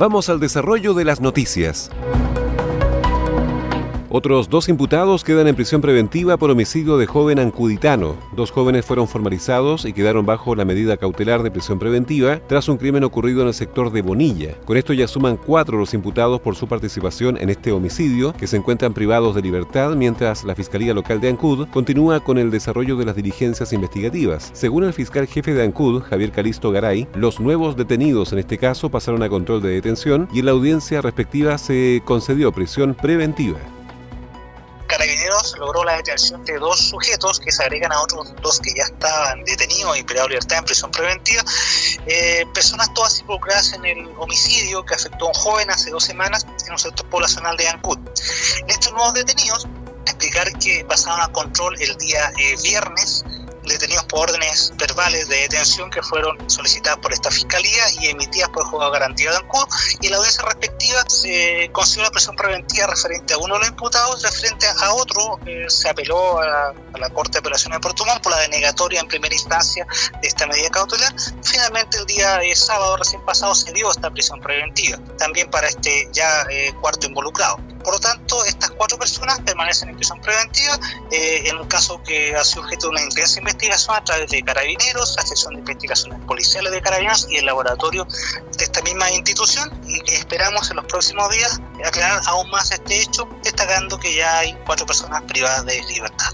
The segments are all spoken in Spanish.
Vamos al desarrollo de las noticias. Otros dos imputados quedan en prisión preventiva por homicidio de joven ancuditano. Dos jóvenes fueron formalizados y quedaron bajo la medida cautelar de prisión preventiva tras un crimen ocurrido en el sector de Bonilla. Con esto ya suman cuatro los imputados por su participación en este homicidio, que se encuentran privados de libertad mientras la Fiscalía Local de Ancud continúa con el desarrollo de las diligencias investigativas. Según el fiscal jefe de Ancud, Javier Calisto Garay, los nuevos detenidos en este caso pasaron a control de detención y en la audiencia respectiva se concedió prisión preventiva. Carabineros logró la detención de dos sujetos que se agregan a otros dos que ya estaban detenidos y privados de libertad en prisión preventiva, eh, personas todas involucradas en el homicidio que afectó a un joven hace dos semanas en un sector poblacional de Ancud. Estos nuevos detenidos, explicar que pasaron a control el día eh, viernes detenidos por órdenes verbales de detención que fueron solicitadas por esta fiscalía y emitidas por el juzgado garantía de Ancud. Y en la audiencia respectiva se consiguió la presión preventiva referente a uno de los imputados referente a otro eh, se apeló a, la Corte de Apelaciones de Puerto Montt por la denegatoria en primera instancia de esta medida cautelar. Finalmente el día de sábado recién pasado se dio esta prisión preventiva también para este ya eh, cuarto involucrado por lo tanto, estas cuatro personas permanecen en prisión preventiva eh, en un caso que ha sido objeto de una intensa investigación a través de carabineros, la sección de investigaciones policiales de carabineros y el laboratorio de esta misma institución y esperamos en los próximos días aclarar aún más este hecho, destacando que ya hay cuatro personas privadas de libertad.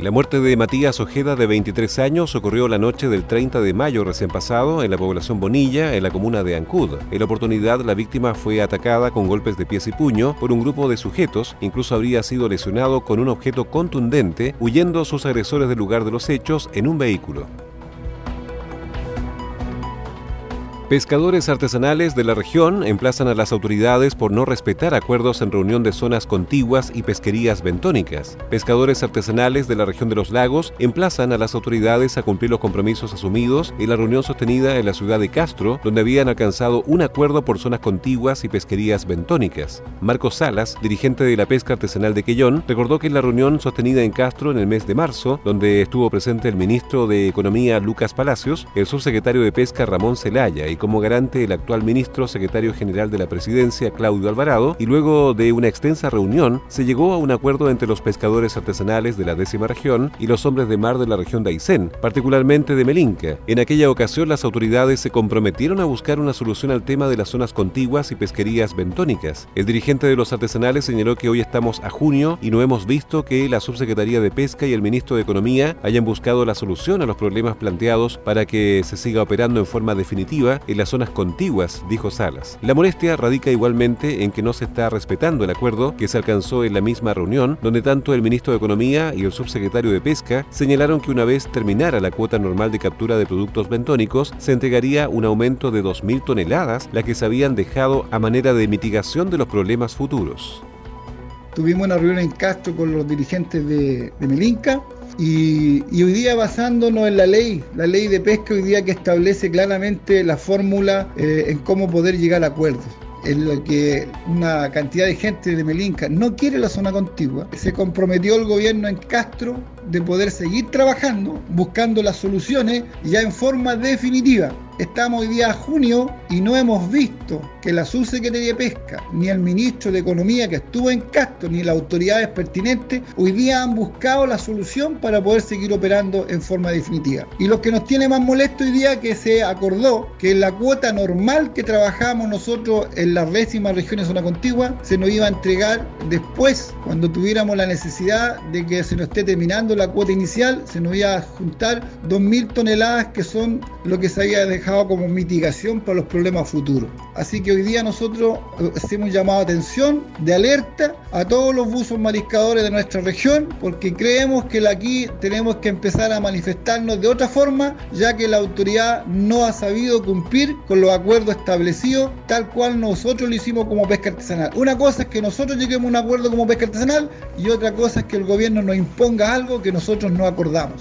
La muerte de Matías Ojeda, de 23 años, ocurrió la noche del 30 de mayo recién pasado en la población Bonilla, en la comuna de Ancud. En la oportunidad, la víctima fue atacada con golpes de pies y puño por un grupo de sujetos, incluso habría sido lesionado con un objeto contundente, huyendo sus agresores del lugar de los hechos en un vehículo. Pescadores artesanales de la región emplazan a las autoridades por no respetar acuerdos en reunión de zonas contiguas y pesquerías bentónicas. Pescadores artesanales de la región de los lagos emplazan a las autoridades a cumplir los compromisos asumidos en la reunión sostenida en la ciudad de Castro, donde habían alcanzado un acuerdo por zonas contiguas y pesquerías bentónicas. Marcos Salas, dirigente de la pesca artesanal de Quellón, recordó que en la reunión sostenida en Castro en el mes de marzo, donde estuvo presente el ministro de Economía Lucas Palacios, el subsecretario de Pesca Ramón Celaya y como garante el actual ministro secretario general de la presidencia, Claudio Alvarado, y luego de una extensa reunión se llegó a un acuerdo entre los pescadores artesanales de la décima región y los hombres de mar de la región de Aysén, particularmente de Melinca. En aquella ocasión las autoridades se comprometieron a buscar una solución al tema de las zonas contiguas y pesquerías bentónicas. El dirigente de los artesanales señaló que hoy estamos a junio y no hemos visto que la subsecretaría de Pesca y el ministro de Economía hayan buscado la solución a los problemas planteados para que se siga operando en forma definitiva en las zonas contiguas, dijo Salas. La molestia radica igualmente en que no se está respetando el acuerdo que se alcanzó en la misma reunión, donde tanto el ministro de Economía y el subsecretario de Pesca señalaron que una vez terminara la cuota normal de captura de productos bentónicos, se entregaría un aumento de 2.000 toneladas, la que se habían dejado a manera de mitigación de los problemas futuros. Tuvimos una reunión en Castro con los dirigentes de, de Melinca y, hoy día basándonos en la ley, la ley de pesca hoy día que establece claramente la fórmula eh, en cómo poder llegar a acuerdos en lo que una cantidad de gente de Melinca no quiere la zona contigua. Se comprometió el gobierno en Castro de poder seguir trabajando, buscando las soluciones ya en forma definitiva. Estamos hoy día a junio y no hemos visto que la subsecretaría de Pesca, ni el ministro de Economía que estuvo en Castro, ni las autoridades pertinentes, hoy día han buscado la solución para poder seguir operando en forma definitiva. Y lo que nos tiene más molesto hoy día que se acordó que la cuota normal que trabajamos nosotros en las décimas regiones zona contigua se nos iba a entregar después, cuando tuviéramos la necesidad de que se nos esté terminando la cuota inicial, se nos iba a juntar 2.000 toneladas que son lo que se había dejado como mitigación para los problemas futuros. Así que hoy día nosotros eh, hemos llamado atención de alerta a todos los buzos mariscadores de nuestra región porque creemos que aquí tenemos que empezar a manifestarnos de otra forma ya que la autoridad no ha sabido cumplir con los acuerdos establecidos tal cual nosotros lo hicimos como pesca artesanal. Una cosa es que nosotros lleguemos a un acuerdo como pesca artesanal y otra cosa es que el gobierno nos imponga algo que nosotros no acordamos.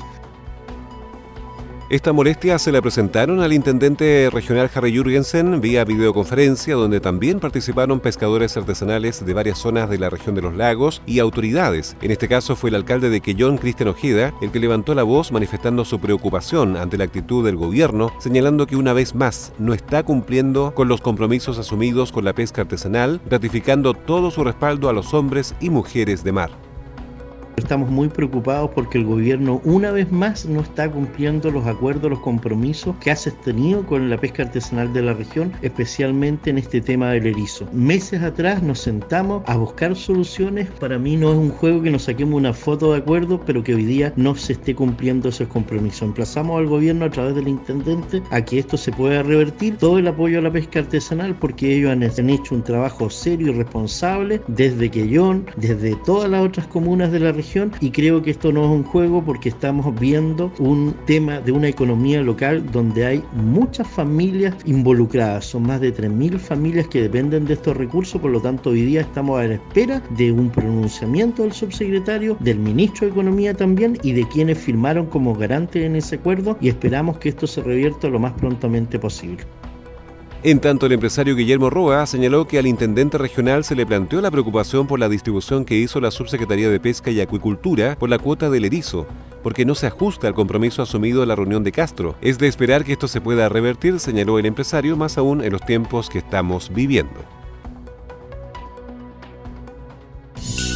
Esta molestia se la presentaron al intendente regional Harry Jürgensen vía videoconferencia, donde también participaron pescadores artesanales de varias zonas de la región de los lagos y autoridades. En este caso fue el alcalde de Quellón, Cristian Ojeda, el que levantó la voz manifestando su preocupación ante la actitud del gobierno, señalando que una vez más no está cumpliendo con los compromisos asumidos con la pesca artesanal, ratificando todo su respaldo a los hombres y mujeres de mar. Estamos muy preocupados porque el gobierno una vez más no está cumpliendo los acuerdos, los compromisos que ha sostenido con la pesca artesanal de la región, especialmente en este tema del erizo. Meses atrás nos sentamos a buscar soluciones. Para mí no es un juego que nos saquemos una foto de acuerdo, pero que hoy día no se esté cumpliendo esos compromisos. Emplazamos al gobierno a través del intendente a que esto se pueda revertir. Todo el apoyo a la pesca artesanal porque ellos han, hecho un trabajo serio y responsable desde Quellón, desde todas las otras comunas de la región y creo que esto no es un juego porque estamos viendo un tema de una economía local donde hay muchas familias involucradas, son más de 3.000 familias que dependen de estos recursos, por lo tanto hoy día estamos a la espera de un pronunciamiento del subsecretario, del ministro de Economía también y de quienes firmaron como garantes en ese acuerdo y esperamos que esto se revierta lo más prontamente posible. En tanto, el empresario Guillermo Roa señaló que al intendente regional se le planteó la preocupación por la distribución que hizo la Subsecretaría de Pesca y Acuicultura por la cuota del erizo, porque no se ajusta al compromiso asumido en la reunión de Castro. Es de esperar que esto se pueda revertir, señaló el empresario, más aún en los tiempos que estamos viviendo.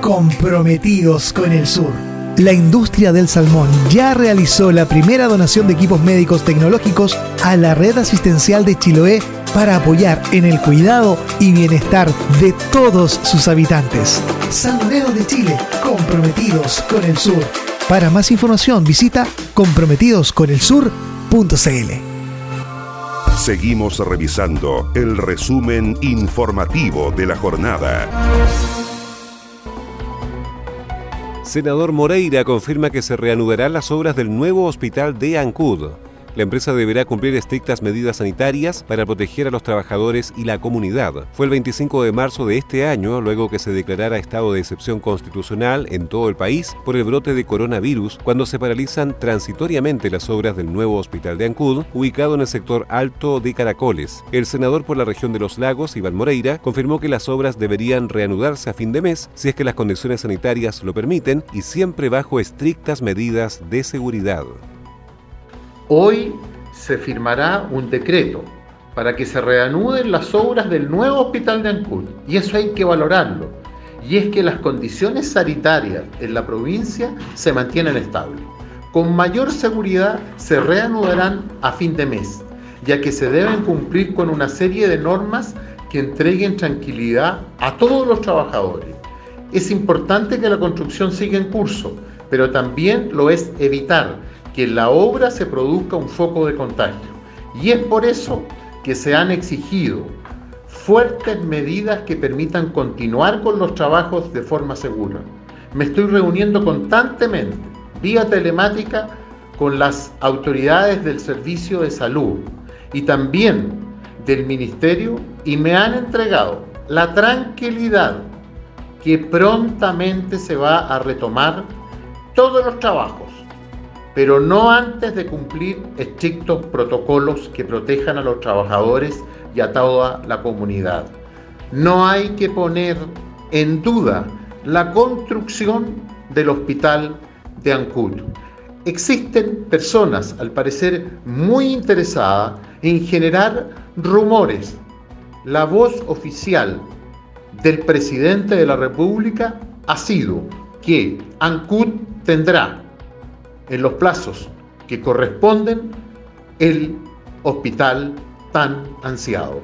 comprometidos con el sur. La industria del salmón ya realizó la primera donación de equipos médicos tecnológicos a la red asistencial de Chiloé para apoyar en el cuidado y bienestar de todos sus habitantes. Salmoneros de Chile, comprometidos con el sur. Para más información visita comprometidosconelsur.cl. Seguimos revisando el resumen informativo de la jornada. Senador Moreira confirma que se reanudarán las obras del nuevo hospital de Ancud. La empresa deberá cumplir estrictas medidas sanitarias para proteger a los trabajadores y la comunidad. Fue el 25 de marzo de este año, luego que se declarara estado de excepción constitucional en todo el país por el brote de coronavirus, cuando se paralizan transitoriamente las obras del nuevo hospital de Ancud, ubicado en el sector alto de Caracoles. El senador por la región de los lagos, Iván Moreira, confirmó que las obras deberían reanudarse a fin de mes si es que las condiciones sanitarias lo permiten y siempre bajo estrictas medidas de seguridad. Hoy se firmará un decreto para que se reanuden las obras del nuevo hospital de Ancud y eso hay que valorarlo. Y es que las condiciones sanitarias en la provincia se mantienen estables. Con mayor seguridad se reanudarán a fin de mes, ya que se deben cumplir con una serie de normas que entreguen tranquilidad a todos los trabajadores. Es importante que la construcción siga en curso, pero también lo es evitar que en la obra se produzca un foco de contagio. Y es por eso que se han exigido fuertes medidas que permitan continuar con los trabajos de forma segura. Me estoy reuniendo constantemente, vía telemática, con las autoridades del Servicio de Salud y también del Ministerio y me han entregado la tranquilidad que prontamente se va a retomar todos los trabajos, pero no antes de cumplir estrictos protocolos que protejan a los trabajadores y a toda la comunidad. No hay que poner en duda la construcción del hospital de Ancud. Existen personas, al parecer, muy interesadas en generar rumores. La voz oficial del presidente de la República ha sido que Ancud tendrá en los plazos que corresponden el hospital tan ansiado.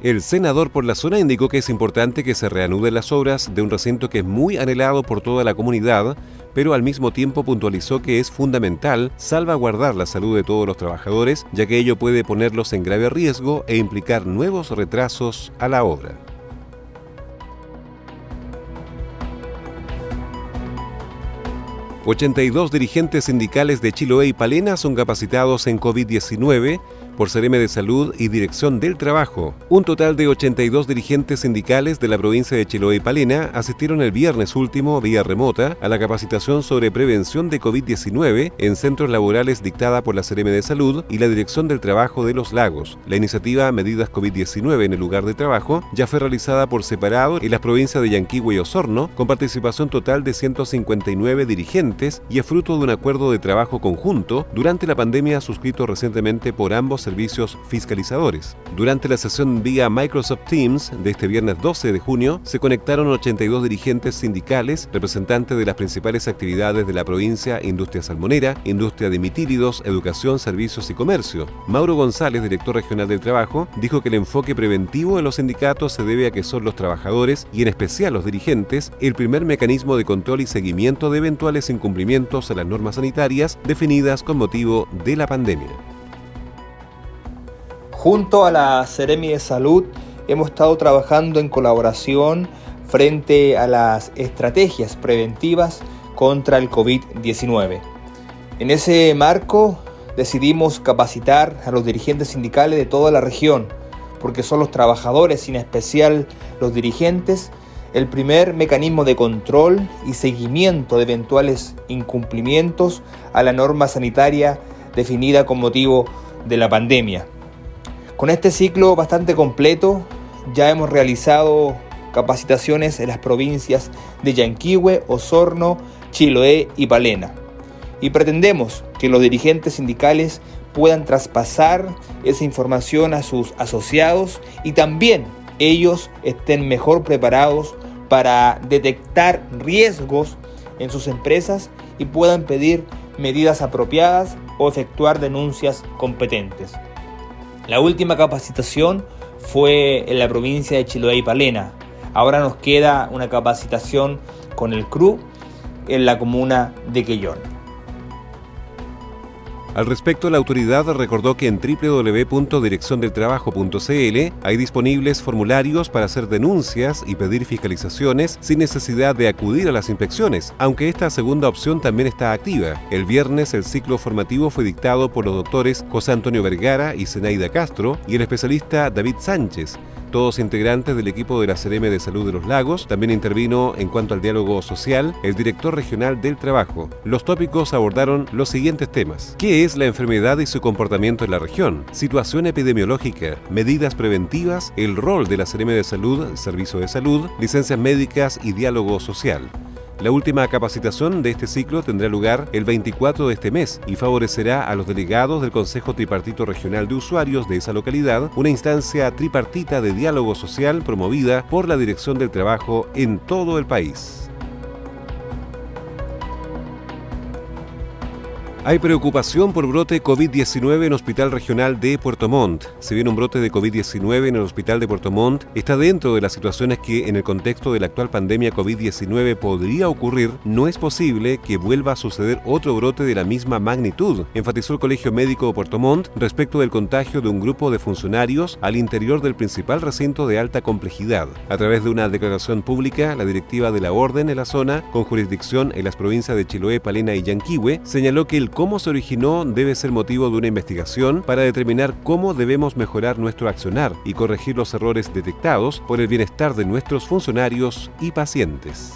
El senador por la zona indicó que es importante que se reanuden las obras de un recinto que es muy anhelado por toda la comunidad, pero al mismo tiempo puntualizó que es fundamental salvaguardar la salud de todos los trabajadores, ya que ello puede ponerlos en grave riesgo e implicar nuevos retrasos a la obra. 82 dirigentes sindicales de Chiloé y Palena son capacitados en COVID-19 por CRM de Salud y Dirección del Trabajo. Un total de 82 dirigentes sindicales de la provincia de Chiloé y Palena asistieron el viernes último vía remota a la capacitación sobre prevención de COVID-19 en centros laborales dictada por la CRM de Salud y la Dirección del Trabajo de los Lagos. La iniciativa Medidas COVID-19 en el lugar de trabajo ya fue realizada por separado en las provincias de Yanquihue y Osorno con participación total de 159 dirigentes y es fruto de un acuerdo de trabajo conjunto durante la pandemia suscrito recientemente por ambos servicios fiscalizadores. Durante la sesión vía Microsoft Teams de este viernes 12 de junio, se conectaron 82 dirigentes sindicales, representantes de las principales actividades de la provincia, industria salmonera, industria de mitílidos, educación, servicios y comercio. Mauro González, director regional del trabajo, dijo que el enfoque preventivo de los sindicatos se debe a que son los trabajadores y en especial los dirigentes el primer mecanismo de control y seguimiento de eventuales incumplimientos a las normas sanitarias definidas con motivo de la pandemia. Junto a la Ceremi de Salud hemos estado trabajando en colaboración frente a las estrategias preventivas contra el COVID-19. En ese marco decidimos capacitar a los dirigentes sindicales de toda la región, porque son los trabajadores, en especial los dirigentes, el primer mecanismo de control y seguimiento de eventuales incumplimientos a la norma sanitaria definida con motivo de la pandemia. Con este ciclo bastante completo ya hemos realizado capacitaciones en las provincias de Yanquihue, Osorno, Chiloé y Palena. Y pretendemos que los dirigentes sindicales puedan traspasar esa información a sus asociados y también ellos estén mejor preparados para detectar riesgos en sus empresas y puedan pedir medidas apropiadas o efectuar denuncias competentes. La última capacitación fue en la provincia de Chiloé y Palena. Ahora nos queda una capacitación con el CRU en la comuna de Quellón. Al respecto, la autoridad recordó que en www.direcciondeltrabajo.cl hay disponibles formularios para hacer denuncias y pedir fiscalizaciones sin necesidad de acudir a las inspecciones, aunque esta segunda opción también está activa. El viernes el ciclo formativo fue dictado por los doctores José Antonio Vergara y Zenaida Castro y el especialista David Sánchez, todos integrantes del equipo de la CRM de Salud de los Lagos. También intervino en cuanto al diálogo social el director regional del trabajo. Los tópicos abordaron los siguientes temas. ¿Qué es la enfermedad y su comportamiento en la región? Situación epidemiológica, medidas preventivas, el rol de la CRM de Salud, Servicio de Salud, licencias médicas y diálogo social. La última capacitación de este ciclo tendrá lugar el 24 de este mes y favorecerá a los delegados del Consejo Tripartito Regional de Usuarios de esa localidad, una instancia tripartita de diálogo social promovida por la Dirección del Trabajo en todo el país. Hay preocupación por brote COVID-19 en Hospital Regional de Puerto Montt. Si bien un brote de COVID-19 en el Hospital de Puerto Montt está dentro de las situaciones que en el contexto de la actual pandemia COVID-19 podría ocurrir, no es posible que vuelva a suceder otro brote de la misma magnitud, enfatizó el Colegio Médico de Puerto Montt respecto del contagio de un grupo de funcionarios al interior del principal recinto de alta complejidad. A través de una declaración pública, la directiva de la orden en la zona, con jurisdicción en las provincias de Chiloé, Palena y Yanquihue, señaló que el cómo se originó debe ser motivo de una investigación para determinar cómo debemos mejorar nuestro accionar y corregir los errores detectados por el bienestar de nuestros funcionarios y pacientes.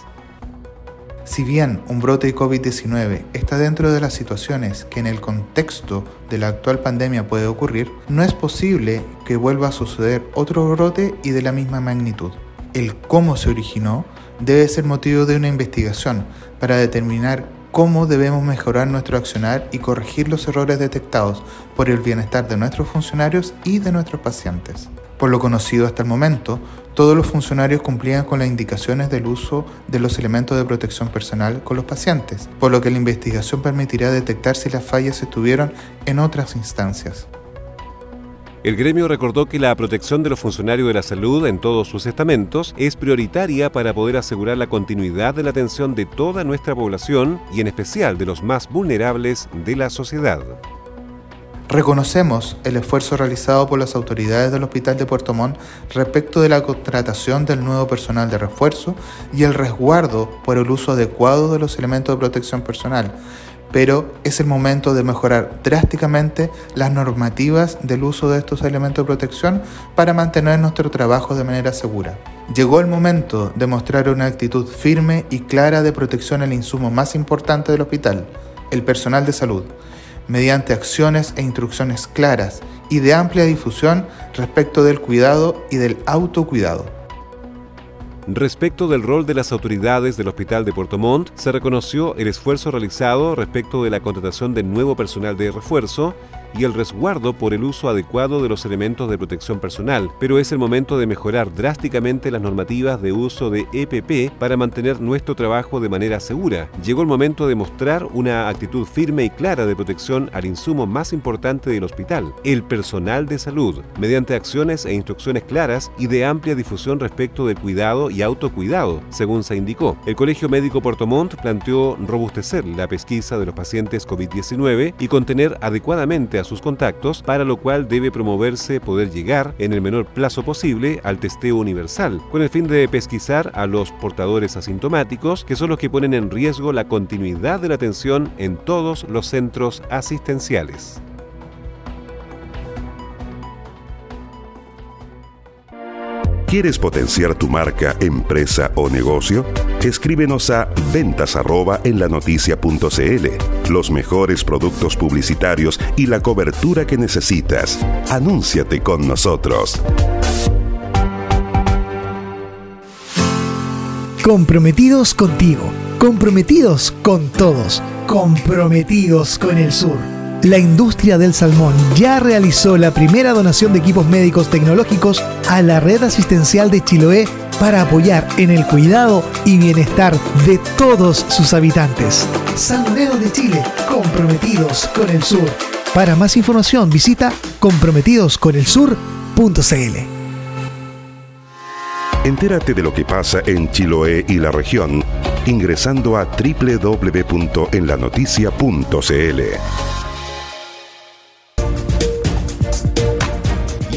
Si bien un brote de COVID-19 está dentro de las situaciones que en el contexto de la actual pandemia puede ocurrir, no es posible que vuelva a suceder otro brote y de la misma magnitud. El cómo se originó debe ser motivo de una investigación para determinar cómo debemos mejorar nuestro accionar y corregir los errores detectados por el bienestar de nuestros funcionarios y de nuestros pacientes. Por lo conocido hasta el momento, todos los funcionarios cumplían con las indicaciones del uso de los elementos de protección personal con los pacientes, por lo que la investigación permitirá detectar si las fallas estuvieron en otras instancias. El gremio recordó que la protección de los funcionarios de la salud en todos sus estamentos es prioritaria para poder asegurar la continuidad de la atención de toda nuestra población y en especial de los más vulnerables de la sociedad. Reconocemos el esfuerzo realizado por las autoridades del Hospital de Puerto Montt respecto de la contratación del nuevo personal de refuerzo y el resguardo por el uso adecuado de los elementos de protección personal, pero es el momento de mejorar drásticamente las normativas del uso de estos elementos de protección para mantener nuestro trabajo de manera segura. Llegó el momento de mostrar una actitud firme y clara de protección al insumo más importante del hospital, el personal de salud, mediante acciones e instrucciones claras y de amplia difusión respecto del cuidado y del autocuidado. Respecto del rol de las autoridades del Hospital de Puerto Montt, se reconoció el esfuerzo realizado respecto de la contratación de nuevo personal de refuerzo y el resguardo por el uso adecuado de los elementos de protección personal, pero es el momento de mejorar drásticamente las normativas de uso de EPP para mantener nuestro trabajo de manera segura. Llegó el momento de mostrar una actitud firme y clara de protección al insumo más importante del hospital, el personal de salud, mediante acciones e instrucciones claras y de amplia difusión respecto del cuidado y autocuidado, según se indicó. El Colegio Médico Puerto Montt planteó robustecer la pesquisa de los pacientes COVID-19 y contener adecuadamente sus contactos, para lo cual debe promoverse poder llegar en el menor plazo posible al testeo universal, con el fin de pesquisar a los portadores asintomáticos, que son los que ponen en riesgo la continuidad de la atención en todos los centros asistenciales. ¿Quieres potenciar tu marca, empresa o negocio? Escríbenos a ventas en la Los mejores productos publicitarios y la cobertura que necesitas. Anúnciate con nosotros. Comprometidos contigo, comprometidos con todos, comprometidos con el sur la industria del salmón ya realizó la primera donación de equipos médicos tecnológicos a la red asistencial de Chiloé para apoyar en el cuidado y bienestar de todos sus habitantes. Salmoneros de Chile, comprometidos con el sur. Para más información visita comprometidosconelsur.cl. Entérate de lo que pasa en Chiloé y la región ingresando a www.enlanoticia.cl.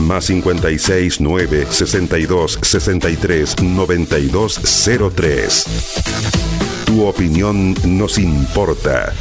Más 56 9 62 63 92 03. Tu opinión nos importa.